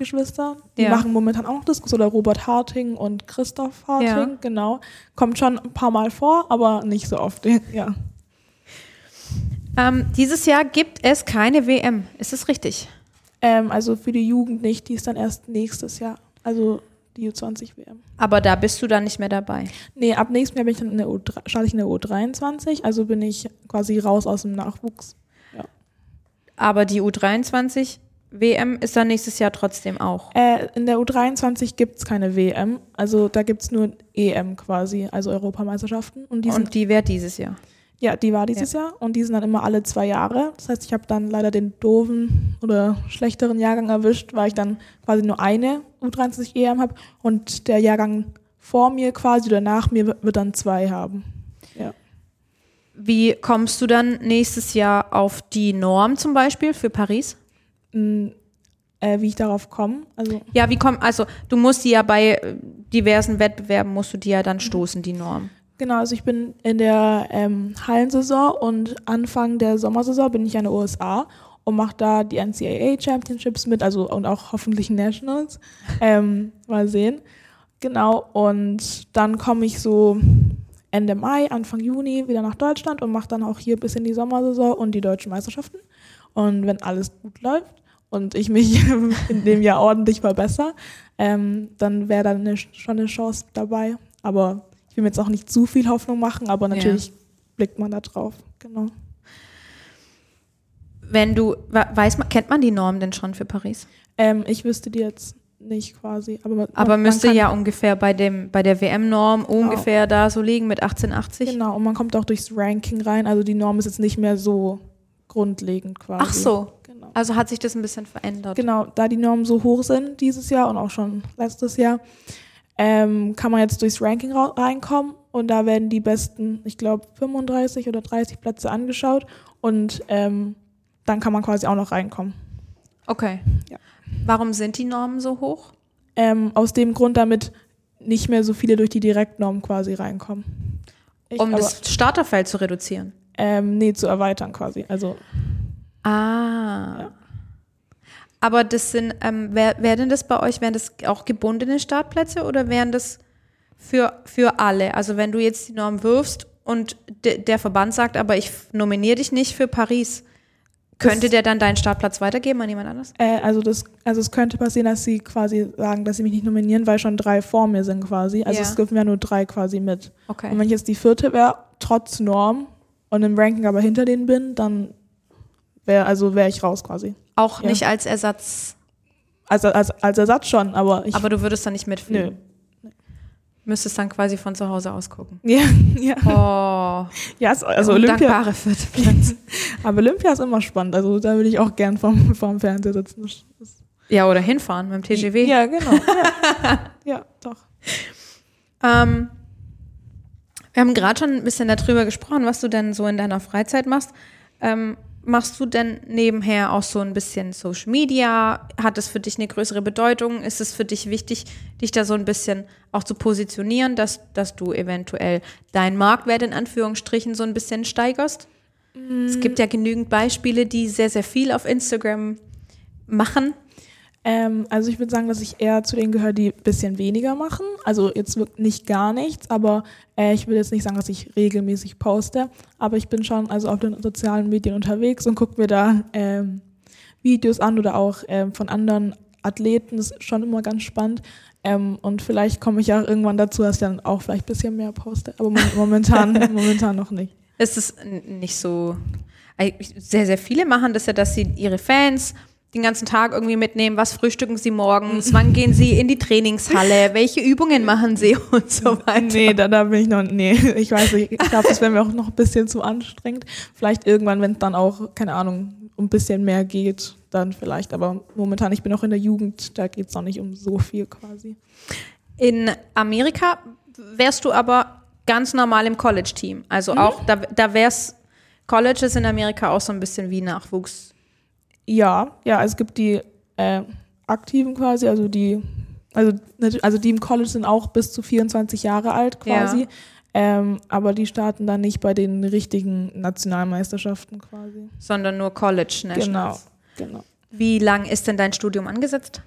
Prüfer-Geschwister. Die Ja. machen momentan auch noch Diskus oder Robert Harting und Christoph Harting, Ja. genau. Kommt schon ein paar Mal vor, aber nicht so oft. *laughs* Ja. Ähm, dieses Jahr gibt es keine WM. Ist das richtig? Ähm, also für die Jugend nicht, die ist dann erst nächstes Jahr. Also die U20 WM. Aber da bist du dann nicht mehr dabei. Nee, ab nächstem Jahr bin ich dann in der U3, starte ich in der U23, also bin ich quasi raus aus dem Nachwuchs. Aber die U23 WM ist dann nächstes Jahr trotzdem auch. Äh, in der U23 gibt's keine WM, also da gibt's nur EM quasi, also Europameisterschaften. Und die Und die wäre dieses Jahr. ja, die war dieses Jahr und die sind dann immer alle zwei Jahre. Das heißt, ich habe dann leider den doofen oder schlechteren Jahrgang erwischt, weil ich dann quasi nur eine U23 EM habe und der Jahrgang vor mir quasi oder nach mir wird wird dann zwei haben. Wie kommst du dann nächstes Jahr auf die Norm zum Beispiel für Paris? Mm, äh, wie ich darauf komme. Also Ja, wie komm, also du musst die ja bei äh, diversen Wettbewerben musst du die ja dann stoßen, die Norm. genau, also ich bin in der ähm, Hallensaison und Anfang der Sommersaison bin ich in den USA und mache da die NCAA Championships mit, also und auch hoffentlich Nationals. *laughs* Ähm, mal sehen. Genau, und dann komme ich so Ende Mai, Anfang Juni wieder nach Deutschland und mache dann auch hier bis in die Sommersaison und die deutschen Meisterschaften. Und wenn alles gut läuft und ich mich *laughs* in dem Jahr ordentlich verbessere, ähm, dann wäre dann eine, schon eine Chance dabei. Aber ich will mir jetzt auch nicht zu viel Hoffnung machen, aber natürlich blickt man da drauf. Genau. Wenn du, we- weiß man, kennt man die Norm denn schon für Paris? Ähm, ich wüsste die jetzt nicht quasi. Aber, man, Aber müsste ja ungefähr bei dem, bei der WM-Norm ungefähr da so liegen mit 1880. Genau, und man kommt auch durchs Ranking rein. Also die Norm ist jetzt nicht mehr so grundlegend quasi. Ach so, Genau. Also hat sich das ein bisschen verändert. Genau, da die Normen so hoch sind dieses Jahr und auch schon letztes Jahr, ähm, kann man jetzt durchs Ranking ra- reinkommen und da werden die besten, ich glaube, 35 oder 30 Plätze angeschaut und ähm, dann kann man quasi auch noch reinkommen. Okay. Ja. Warum sind die Normen so hoch? Ähm, aus dem Grund, damit nicht mehr so viele durch die Direktnorm quasi reinkommen. Ich, Um aber, das Starterfeld zu reduzieren. ähm, nee, zu erweitern quasi. Also Ah. Ja. Aber das sind, ähm, wär, werden das bei euch, wären das auch gebundene Startplätze oder wären das für, für alle? Also wenn du jetzt die Norm wirfst und de, der Verband sagt, aber ich nominiere dich nicht für Paris, könnte Das- der dann deinen Startplatz weitergeben an jemand anderes? Äh, also das, also es könnte passieren, dass sie quasi sagen, dass sie mich nicht nominieren, weil schon drei vor mir sind quasi. Also Ja. es dürfen ja nur drei quasi mit. Okay. Und wenn ich jetzt die vierte wäre, trotz Norm und im Ranking aber hinter denen bin, dann wäre also wäre ich raus quasi. Auch Ja. nicht als Ersatz, Also als, als Ersatz schon, aber ich. aber du würdest dann nicht mitfliegen. Nö. Müsstest dann quasi von zu Hause aus gucken. *laughs* ja, ja. Oh, ja, es- also Olympia, dankbare vierte Platz. *laughs* aber Olympia ist immer spannend. Also da würde ich auch gern vom, vom Fernseher sitzen. Ja, oder hinfahren mit dem TGW. Ja, genau. Ja, *laughs* ja doch. Ähm, wir haben gerade schon ein bisschen darüber gesprochen, was du denn so in deiner Freizeit machst. Ähm, machst du denn nebenher auch so ein bisschen Social Media? Hat es für dich eine größere Bedeutung? Ist es für dich wichtig, dich da so ein bisschen auch zu positionieren, dass, dass du eventuell deinen Marktwert in Anführungsstrichen so ein bisschen steigerst? Es gibt ja genügend Beispiele, die sehr, sehr viel auf Instagram machen. Ähm, also ich würde sagen, dass ich eher zu denen gehöre, die ein bisschen weniger machen. Also jetzt nicht gar nichts, aber äh, ich will jetzt nicht sagen, dass ich regelmäßig poste, aber ich bin schon also auf den sozialen Medien unterwegs und gucke mir da ähm, Videos an oder auch ähm, von anderen Athleten. Das ist schon immer ganz spannend. Ähm, und vielleicht komme ich ja irgendwann dazu, dass ich dann auch vielleicht ein bisschen mehr poste, aber mo- momentan, *laughs* momentan noch nicht. ist es n- nicht so. Sehr, sehr viele machen das ja, dass sie ihre Fans den ganzen Tag irgendwie mitnehmen. Was frühstücken sie morgens? Wann gehen sie in die Trainingshalle? *laughs* Welche Übungen machen sie und so weiter? Nee, da, da bin ich noch, nee, *laughs* ich weiß nicht, ich glaube, das wäre mir auch noch ein bisschen zu anstrengend. Vielleicht irgendwann, wenn es dann auch, keine Ahnung, um ein bisschen mehr geht, dann vielleicht, aber momentan, ich bin auch in der Jugend, da geht es noch nicht um so viel quasi. In Amerika wärst du aber ganz normal im College-Team. Also auch, da, da wär's, College ist in Amerika auch so ein bisschen wie Nachwuchs. Ja, ja, es gibt die äh, Aktiven quasi, also die, also, also die im College sind auch bis zu 24 Jahre alt quasi, Ja. ähm, aber die starten dann nicht bei den richtigen Nationalmeisterschaften quasi. sondern nur College Genau, Nationals. genau. Wie lang ist denn dein Studium angesetzt?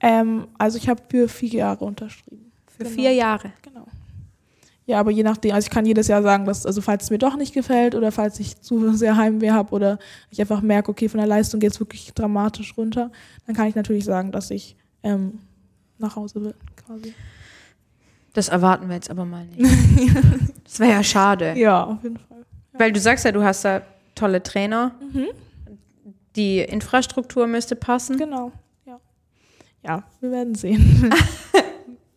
Ähm, also ich habe für vier Jahre unterschrieben. Für Genau. vier Jahre. Ja, aber je nachdem, also ich kann jedes Jahr sagen, dass, also falls es mir doch nicht gefällt oder falls ich zu *laughs* sehr Heimweh habe oder ich einfach merke, okay, von der Leistung geht es wirklich dramatisch runter, dann kann ich natürlich sagen, dass ich ähm, nach Hause will, quasi. Das erwarten wir jetzt aber mal nicht. *laughs* Das wäre ja schade. Ja, auf jeden Fall. Weil du sagst ja, du hast da tolle Trainer. Die Infrastruktur müsste passen. Genau, ja. Ja, wir werden sehen. *laughs*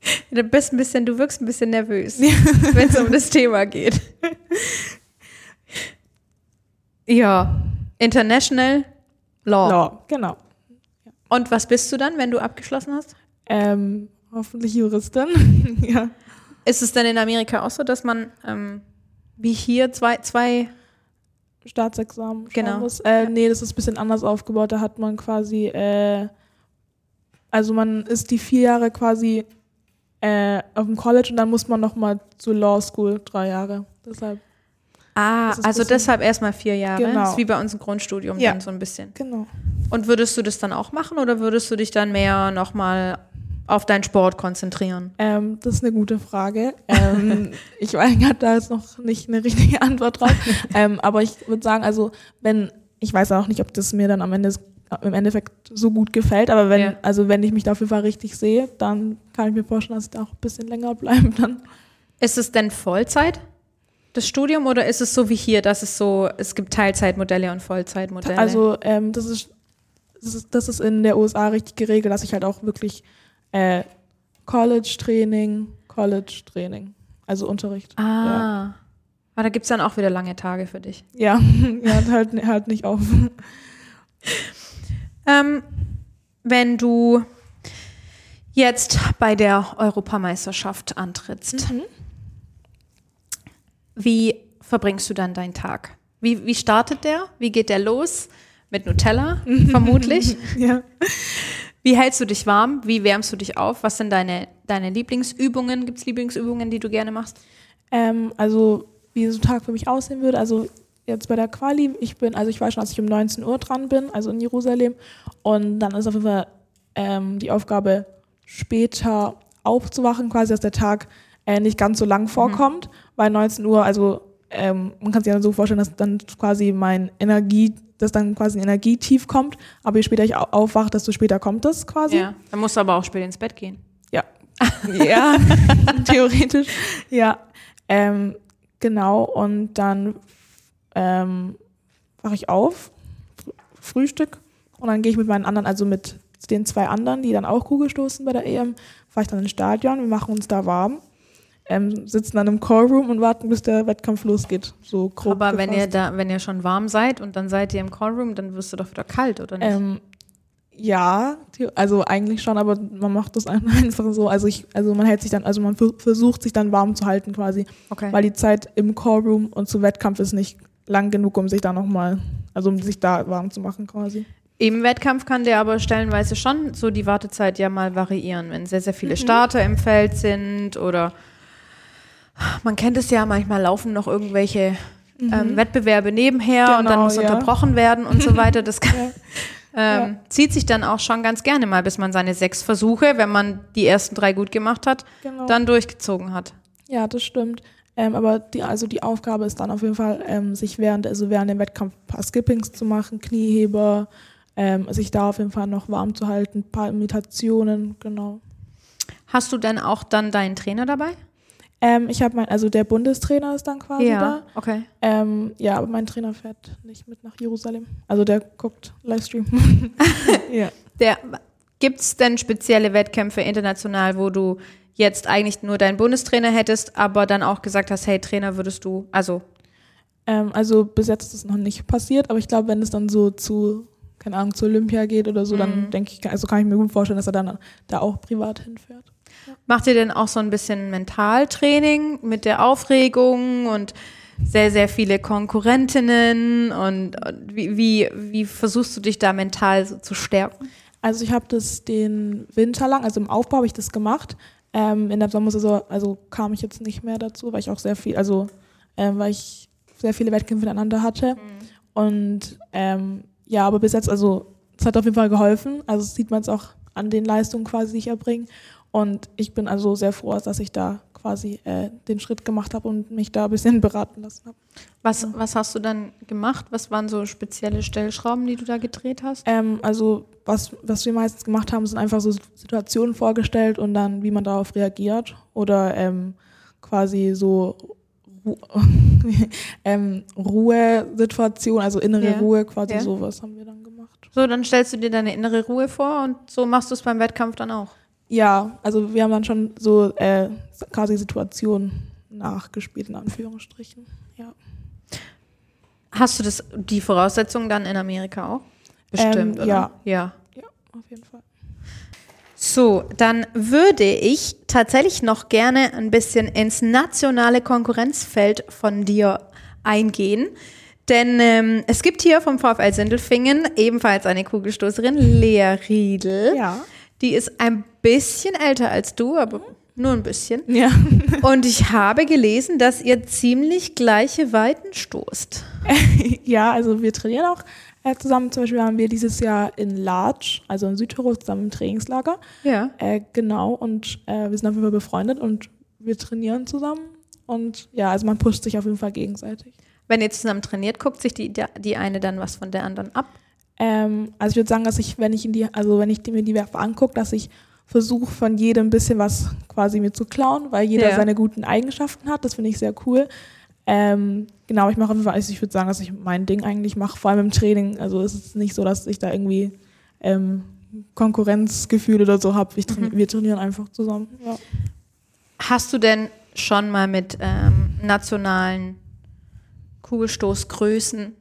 *laughs* Du bist ein bisschen, du wirkst ein bisschen nervös, *laughs* wenn es um das Thema geht. *laughs* Ja, International Law. Ja, genau. Und was bist du dann, wenn du abgeschlossen hast? Ähm, hoffentlich Juristin. ja. Ist es denn in Amerika auch so, dass man ähm, Wie hier zwei, zwei Staatsexamen Genau. muss. Äh, nee, das ist ein bisschen anders aufgebaut. Da hat man quasi, äh, also man ist die vier Jahre quasi äh, auf dem College und dann muss man nochmal zur Law School drei Jahre. Deshalb. Ah, also deshalb erstmal vier Jahre. Genau. Das ist wie bei uns im Grundstudium Ja. dann so ein bisschen. Genau. Und würdest du das dann auch machen oder würdest du dich dann mehr nochmal auf deinen Sport konzentrieren? Ähm, das ist eine gute Frage. Ähm, *laughs* ich weiß, ich habe da jetzt noch nicht eine richtige Antwort drauf. *laughs* ähm, aber ich würde sagen, also wenn, ich weiß auch nicht, ob das mir dann am Ende im Endeffekt so gut gefällt, aber wenn, Ja. also wenn ich mich da auf jeden Fall richtig sehe, dann kann ich mir vorstellen, dass ich da auch ein bisschen länger bleibe dann. Ist es denn Vollzeit, das Studium, oder ist es so wie hier, dass es so, es gibt Teilzeitmodelle und Vollzeitmodelle? Also ähm, das ist das ist, das ist in der USA richtig geregelt, dass ich halt auch wirklich äh, College-Training, College-Training, also Unterricht. ah. Ja. Aber da gibt es dann auch wieder lange Tage für dich. Ja, *laughs* ja halt, halt nicht auf. Ähm, wenn du jetzt bei der Europameisterschaft antrittst, wie verbringst du dann deinen Tag? Wie, wie startet der? Wie geht der los? Mit Nutella, *laughs* vermutlich. ja. Wie hältst du dich warm? Wie wärmst du dich auf? Was sind deine, deine Lieblingsübungen? Gibt es Lieblingsübungen, die du gerne machst? Ähm, also wie so ein Tag für mich aussehen würde, also jetzt bei der Quali, ich bin, also ich weiß schon, dass ich um 19 Uhr dran bin, also in Jerusalem. Und dann ist auf jeden Fall ähm, die Aufgabe, später aufzuwachen, quasi, dass der Tag äh, nicht ganz so lang vorkommt, weil 19 Uhr, also ähm, man kann sich ja so vorstellen, dass dann quasi mein Energie, dass dann quasi ein Energietief kommt, aber je später ich au- aufwache, desto später kommt das quasi. Ja. Dann musst du aber auch spät ins Bett gehen. Ja. *laughs* ja, theoretisch. Ja. Ähm, genau. Und dann ähm, wache ich auf, Fr- Frühstück und dann gehe ich mit meinen anderen, also mit den zwei anderen, die dann auch Kugel stoßen bei der EM, fahre ich dann ins Stadion, wir machen uns da warm, ähm, sitzen dann im Callroom und warten, bis der Wettkampf losgeht. So grob aber wenn ihr da, wenn ihr schon warm seid und dann seid ihr im Callroom, dann wirst du doch wieder kalt, oder nicht? Ähm, ja, also eigentlich schon, aber man macht das *laughs* einfach so. Also ich, also man hält sich dann, also man ver- versucht sich dann warm zu halten quasi, okay. weil die Zeit im Callroom und zum Wettkampf ist nicht lang genug, um sich da nochmal, also um sich da warm zu machen quasi. Im Wettkampf kann der aber stellenweise schon so die Wartezeit ja mal variieren, wenn sehr, sehr Mhm. viele Starter im Feld sind oder man kennt es ja, manchmal laufen noch irgendwelche ähm, Wettbewerbe nebenher und dann Mhm. Genau, muss ja. unterbrochen werden und so weiter. Das *laughs* kann, Ja. ähm, zieht sich dann auch schon ganz gerne mal, bis man seine sechs Versuche, wenn man die ersten drei gut gemacht hat, Genau. dann durchgezogen hat. Ja, das stimmt. Ähm, aber die, also die Aufgabe ist dann auf jeden Fall, ähm, sich während, also während dem Wettkampf ein paar Skippings zu machen, Knieheber, ähm, sich da auf jeden Fall noch warm zu halten, ein paar Imitationen, genau. Hast du denn auch dann deinen Trainer dabei? Ähm, ich habe mein, also der Bundestrainer ist dann quasi da. okay. Ähm, ja, aber mein Trainer fährt nicht mit nach Jerusalem. Also der guckt Livestream. *laughs* ja. Der, gibt's denn spezielle Wettkämpfe international, wo du jetzt eigentlich nur deinen Bundestrainer hättest, aber dann auch gesagt hast, hey Trainer, würdest du, also Ähm, also bis jetzt ist es noch nicht passiert, aber ich glaube, wenn es dann so zu, keine Ahnung, zu Olympia geht oder so, dann denke ich, also kann ich mir gut vorstellen, dass er dann da auch privat hinfährt. macht ihr denn auch so ein bisschen Mentaltraining mit der Aufregung und sehr, sehr viele Konkurrentinnen und, und wie, wie, wie versuchst du dich da mental so zu stärken? Also ich habe das den Winter lang, also im Aufbau habe ich das gemacht. Ähm, in der Sommersaison, also kam ich jetzt nicht mehr dazu, weil ich auch sehr viel, also ähm, weil ich sehr viele Wettkämpfe miteinander hatte. Und ähm, ja, aber bis jetzt, also es hat auf jeden Fall geholfen. Also das sieht man jetzt auch an den Leistungen quasi, die ich erbringe. Und ich bin also sehr froh, dass ich da quasi äh, den Schritt gemacht habe und mich da ein bisschen *laughs* beraten lassen habe. Was, was hast du dann gemacht? Was waren so spezielle Stellschrauben, die du da gedreht hast? Ähm, also was, was wir meistens gemacht haben, sind einfach so Situationen vorgestellt und dann, wie man darauf reagiert. Oder ähm, quasi so Ru *laughs* ähm, Ruhesituation, also innere Ja. Ruhe, quasi Ja. sowas haben wir dann gemacht. So, dann stellst du dir deine innere Ruhe vor und so machst du es beim Wettkampf dann auch. Ja, also wir haben dann schon so äh, quasi Situationen nachgespielt, in Anführungsstrichen. Ja. Hast du das, die Voraussetzungen dann in Amerika auch? Bestimmt, Ähm, oder? ja. Ja. ja, auf jeden Fall. So, dann würde ich tatsächlich noch gerne ein bisschen ins nationale Konkurrenzfeld von dir eingehen. Denn ähm, es gibt hier vom VfL Sindelfingen ebenfalls eine Kugelstoßerin, Lea Riedel. Ja. Die ist ein bisschen älter als du, aber nur ein bisschen. Ja. *laughs* Und ich habe gelesen, dass ihr ziemlich gleiche Weiten stoßt. *laughs* ja, also wir trainieren auch äh, zusammen. Zum Beispiel waren wir dieses Jahr in Larch, also in Südtirol, zusammen im Trainingslager. Ja. Äh, genau, und äh, wir sind auf jeden Fall befreundet und wir trainieren zusammen. Und ja, also man pusht sich auf jeden Fall gegenseitig. Wenn ihr zusammen trainiert, guckt sich die, die eine dann was von der anderen ab? Ähm, also ich würde sagen, dass ich, wenn ich in die, also wenn ich mir die Werfe angucke, dass ich versuche von jedem ein bisschen was quasi mir zu klauen, weil jeder Ja. seine guten Eigenschaften hat. Das finde ich sehr cool. Ähm, genau, ich mache also ich würde sagen, dass ich mein Ding eigentlich mache, vor allem im Training. Also es ist nicht so, dass ich da irgendwie ähm, Konkurrenzgefühl oder so habe. Traini Wir trainieren einfach zusammen. Ja. Hast du denn schon mal mit ähm, nationalen Kugelstoßgrößen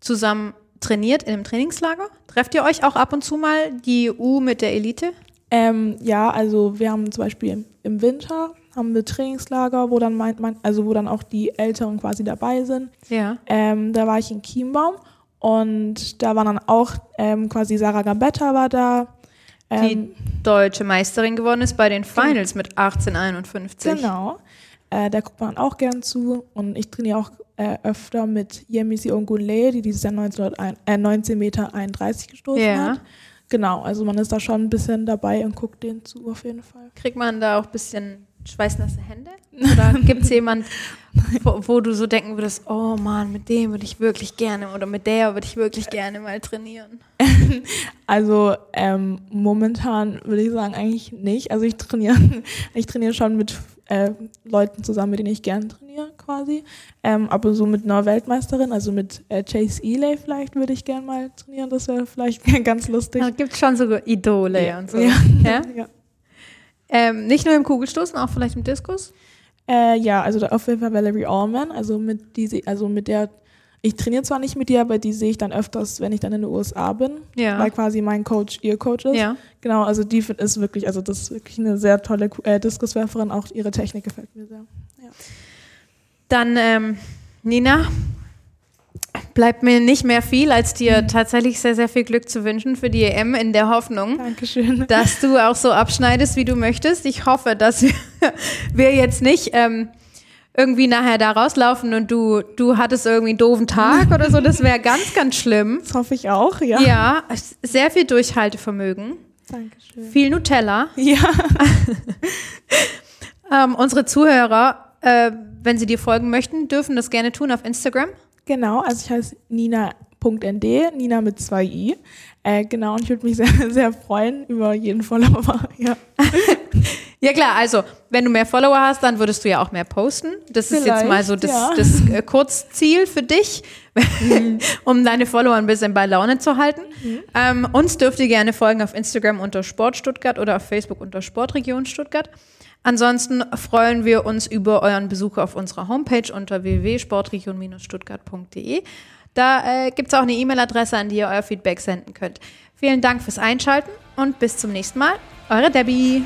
zusammen trainiert in einem Trainingslager? Trefft ihr euch auch ab und zu mal die U mit der Elite? Ähm, ja, also wir haben zum Beispiel im, Winter haben wir Trainingslager, wo dann mein, mein, also wo dann auch die Älteren quasi dabei sind. Ja. Ähm, da war ich in Chiembaum und da war dann auch ähm, quasi Sarah Gambetta war da. Die Ähm, deutsche Meisterin geworden ist bei den Finals mit 1851. genau. Äh, da guckt man auch gern zu und ich trainiere auch äh, öfter mit Yemisi Ongunle, die dieses Jahr 1901 äh, 19 Meter 31 gestoßen Ja. hat. Genau, also man ist da schon ein bisschen dabei und guckt denen zu auf jeden Fall. Kriegt man da auch ein bisschen schweißnasse Hände? *laughs* Oder gibt es jemand, wo, wo du so denken würdest, oh Mann, mit dem würde ich wirklich gerne oder mit der würde ich wirklich gerne mal trainieren? *laughs* Also ähm, momentan würde ich sagen eigentlich nicht. Also ich trainiere, *laughs* ich trainiere schon mit äh, Leuten zusammen, mit denen ich gerne trainiere quasi. Ähm, aber so mit einer Weltmeisterin, also mit äh, Chase Ely vielleicht würde ich gerne mal trainieren. Das wäre vielleicht *laughs* ganz lustig. Da gibt es schon so Idole Ja. und so. Ja. Ja? *laughs* ja. Ähm, nicht nur im Kugelstoßen, auch vielleicht im Diskus? Äh, ja, also auf jeden Fall Valerie Allman, also mit die, also mit der, ich trainiere zwar nicht mit ihr, aber die sehe ich dann öfters, wenn ich dann in den USA bin, Ja. weil quasi mein Coach ihr Coach ist. Ja. Genau, also die ist wirklich, also das ist wirklich eine sehr tolle äh, Diskuswerferin, auch ihre Technik gefällt mir sehr. Dann, ähm, Nina, bleibt mir nicht mehr viel, als dir tatsächlich sehr, sehr viel Glück zu wünschen für die EM in der Hoffnung, Dankeschön. dass du auch so abschneidest, wie du möchtest. Ich hoffe, dass wir, *laughs* wir jetzt nicht ähm, irgendwie nachher da rauslaufen und du, du hattest irgendwie einen doofen Tag oder so. Das wäre *laughs* ganz, ganz schlimm. Das hoffe ich auch, ja. Ja, sehr viel Durchhaltevermögen, Dankeschön. viel Nutella. Ja, *laughs* Ähm, unsere Zuhörer, äh, wenn sie dir folgen möchten, dürfen das gerne tun auf Instagram. genau, also ich heiße Nina.nd, Nina mit zwei i. Äh, genau, und ich würde mich sehr, *laughs* sehr freuen über jeden Follower. Ja. Ja klar, also wenn du mehr Follower hast, dann würdest du ja auch mehr posten. Das ist jetzt Vielleicht, mal so das, ja. das äh, Kurzziel für dich, *laughs* um deine Follower ein bisschen bei Laune zu halten. Ähm, uns dürft ihr gerne folgen auf Instagram unter Sport Stuttgart oder auf Facebook unter Sportregion Stuttgart. Ansonsten freuen wir uns über euren Besuch auf unserer Homepage unter www.sportregion-stuttgart.de. Da äh, gibt es auch eine E-Mail-Adresse, an die ihr euer Feedback senden könnt. Vielen Dank fürs Einschalten und bis zum nächsten Mal. Eure Debbie.